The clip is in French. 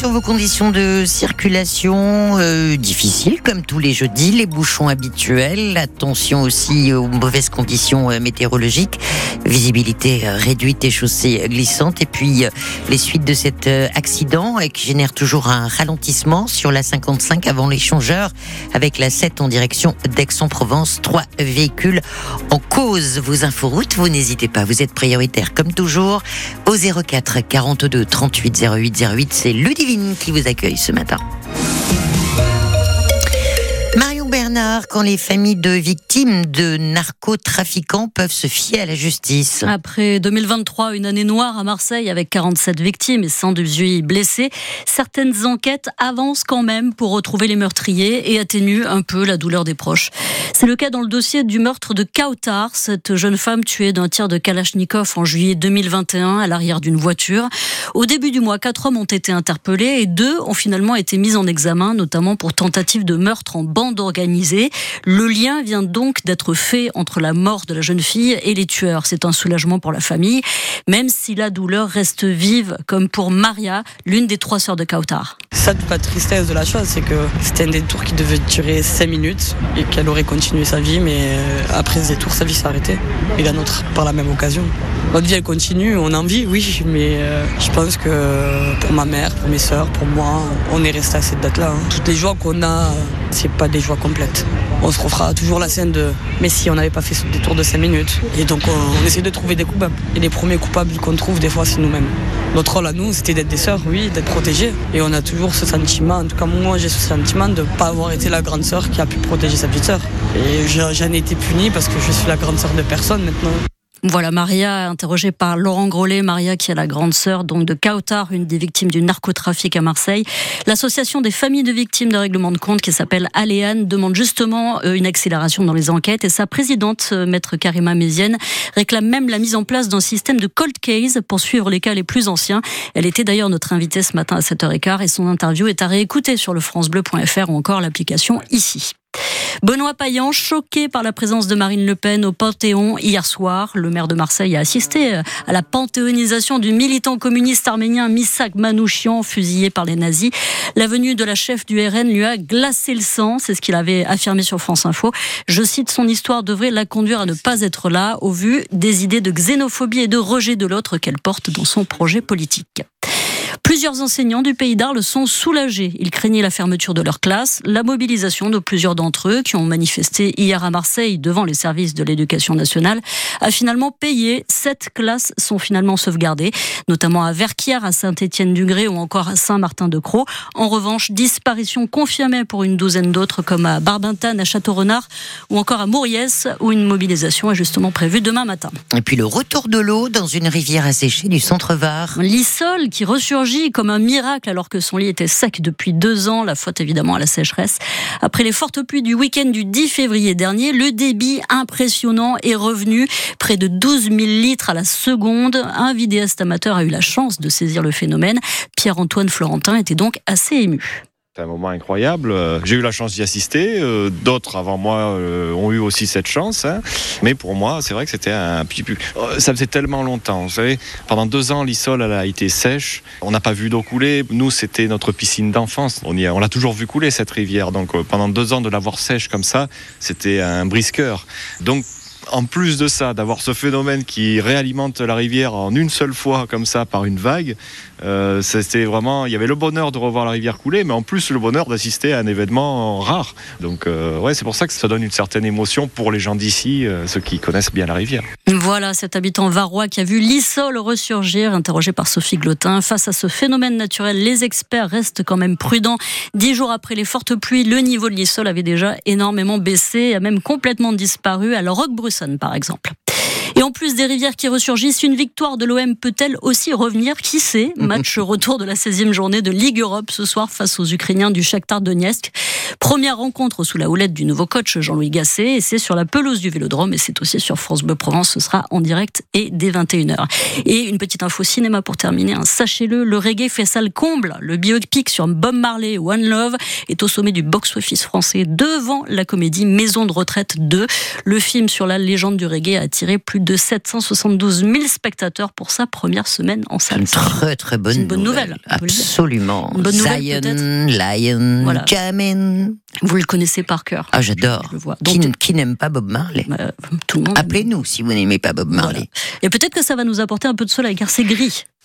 sur vos conditions de circulation euh, difficiles, comme tous les jeudis, les bouchons habituels, attention aussi aux mauvaises conditions euh, météorologiques, visibilité euh, réduite et chaussées glissantes, et puis les suites de cet accident qui génère toujours un ralentissement sur la 55 avant l'échangeur, avec la 7 en direction d'Aix-en-Provence, trois véhicules en cause. Vos inforoutes, vous n'hésitez pas, vous êtes prioritaire comme toujours au 04 42 38 08 08, c'est Qui vous accueille ce matin. Bernard, quand les familles de victimes de narcotrafiquants peuvent se fier à la justice Après 2023, une année noire à Marseille avec 47 victimes et 118 blessés, certaines enquêtes avancent quand même pour retrouver les meurtriers et atténuent un peu la douleur des proches. C'est le cas dans le dossier du meurtre de Kautar, cette jeune femme tuée d'un tir de Kalachnikov en juillet 2021 à l'arrière d'une voiture. Au début du mois, quatre hommes ont été interpellés et deux ont finalement été mis en examen, notamment pour tentative de meurtre en bande organisée le lien vient donc d'être fait entre la mort de la jeune fille et les tueurs. C'est un soulagement pour la famille, même si la douleur reste vive, comme pour Maria, l'une des trois sœurs de Kautar. Ça, toute la tristesse de la chose, c'est que c'était un détour qui devait durer 5 minutes et qu'elle aurait continué sa vie, mais euh, après ce détour, sa vie s'est arrêtée. Et la nôtre, par la même occasion. Notre vie, continue, on a envie, oui, mais euh, je pense que pour ma mère, pour mes sœurs, pour moi, on est resté à cette date-là. Hein. Toutes les joies qu'on a, c'est pas des joies complètes. On se refera toujours la scène de mais si on n'avait pas fait ce détour de 5 minutes. Et donc on, essaie de trouver des coupables. Et les premiers coupables qu'on trouve des fois c'est nous-mêmes. Notre rôle à nous c'était d'être des sœurs, oui, d'être protégés. Et on a toujours ce sentiment, en tout cas moi j'ai ce sentiment de ne pas avoir été la grande sœur qui a pu protéger sa petite sœur. Et j'en ai été punie parce que je suis la grande sœur de personne maintenant. Voilà, Maria, interrogée par Laurent Grollet, Maria qui est la grande sœur donc de Kautar, une des victimes du narcotrafic à Marseille. L'association des familles de victimes de règlement de compte qui s'appelle Aléane demande justement euh, une accélération dans les enquêtes et sa présidente, euh, maître Karima Mézienne, réclame même la mise en place d'un système de cold case pour suivre les cas les plus anciens. Elle était d'ailleurs notre invitée ce matin à 7h15 et son interview est à réécouter sur le francebleu.fr ou encore l'application ici. Benoît Payan, choqué par la présence de Marine Le Pen au Panthéon hier soir. Le maire de Marseille a assisté euh, à la panthéonisation du militant communiste arménien Misak Manouchian, fusillé par les nazis. La venue de la chef du RN lui a glacé le sang, c'est ce qu'il avait affirmé sur France Info. Je cite, son histoire devrait la conduire à ne pas être là au vu des idées de xénophobie et de rejet de l'autre qu'elle porte dans son projet politique. Plusieurs enseignants du pays d'Arles sont soulagés. Ils craignaient la fermeture de leur classe, la mobilisation de plusieurs d'entre eux qui ont manifesté hier à Marseille devant les services de l'éducation nationale a finalement payé. Sept classes sont finalement sauvegardées, notamment à Verquières, à Saint-Étienne-du-Gré ou encore à Saint-Martin-de-Croix. En revanche, disparition confirmée pour une douzaine d'autres comme à Barbintane, à Château-Renard ou encore à Mauriès où une mobilisation est justement prévue demain matin. Et puis le retour de l'eau dans une rivière asséchée du centre-Var. Qui ressurgit comme un miracle alors que son lit était sec depuis deux ans, la faute évidemment à la sécheresse. Après les fortes pluies du week-end du 10 février dernier, le débit impressionnant est revenu, près de 12 000 litres à la seconde. Un vidéaste amateur a eu la chance de saisir le phénomène. Pierre-Antoine Florentin était donc assez ému. Un moment incroyable. J'ai eu la chance d'y assister. Euh, d'autres avant moi euh, ont eu aussi cette chance. Hein. Mais pour moi, c'est vrai que c'était un petit peu. Euh, ça faisait tellement longtemps. Vous savez, pendant deux ans, l'Issol a été sèche. On n'a pas vu d'eau couler. Nous, c'était notre piscine d'enfance. On, on l'a toujours vu couler cette rivière. Donc pendant deux ans de la voir sèche comme ça, c'était un brisqueur. Donc en plus de ça, d'avoir ce phénomène qui réalimente la rivière en une seule fois comme ça par une vague, euh, c'était vraiment, il y avait le bonheur de revoir la rivière couler, mais en plus le bonheur d'assister à un événement rare. Donc euh, ouais, c'est pour ça que ça donne une certaine émotion pour les gens d'ici, euh, ceux qui connaissent bien la rivière. Voilà cet habitant varois qui a vu l'Issol ressurgir, interrogé par Sophie Glotin. Face à ce phénomène naturel, les experts restent quand même prudents. Dix jours après les fortes pluies, le niveau de l'Issol avait déjà énormément baissé, a même complètement disparu à la Roquebrune par exemple. Et en plus des rivières qui ressurgissent, une victoire de l'OM peut-elle aussi revenir? Qui sait? Match retour de la 16e journée de Ligue Europe ce soir face aux Ukrainiens du Shakhtar Donetsk. Première rencontre sous la houlette du nouveau coach Jean-Louis Gasset et c'est sur la pelouse du Vélodrome et c'est aussi sur France Bleu Provence. Ce sera en direct et dès 21h. Et une petite info cinéma pour terminer. Hein. Sachez-le, le reggae fait salle comble. Le biopic sur Bob Marley, One Love, est au sommet du box-office français devant la comédie Maison de retraite 2. Le film sur la légende du reggae a attiré plus de 772 000 spectateurs pour sa première semaine en salle. Une très très bonne, une bonne nouvelle. Absolument. Une bonne nouvelle, Zion, Lion, Voilà. Jamin. Vous le connaissez par cœur. Ah, j'adore. Je le vois. Qui, Donc, n- qui n'aime pas Bob Marley euh, tout le monde. Appelez-nous si vous n'aimez pas Bob Marley. Et peut-être que ça va nous apporter un peu de soleil car c'est gris.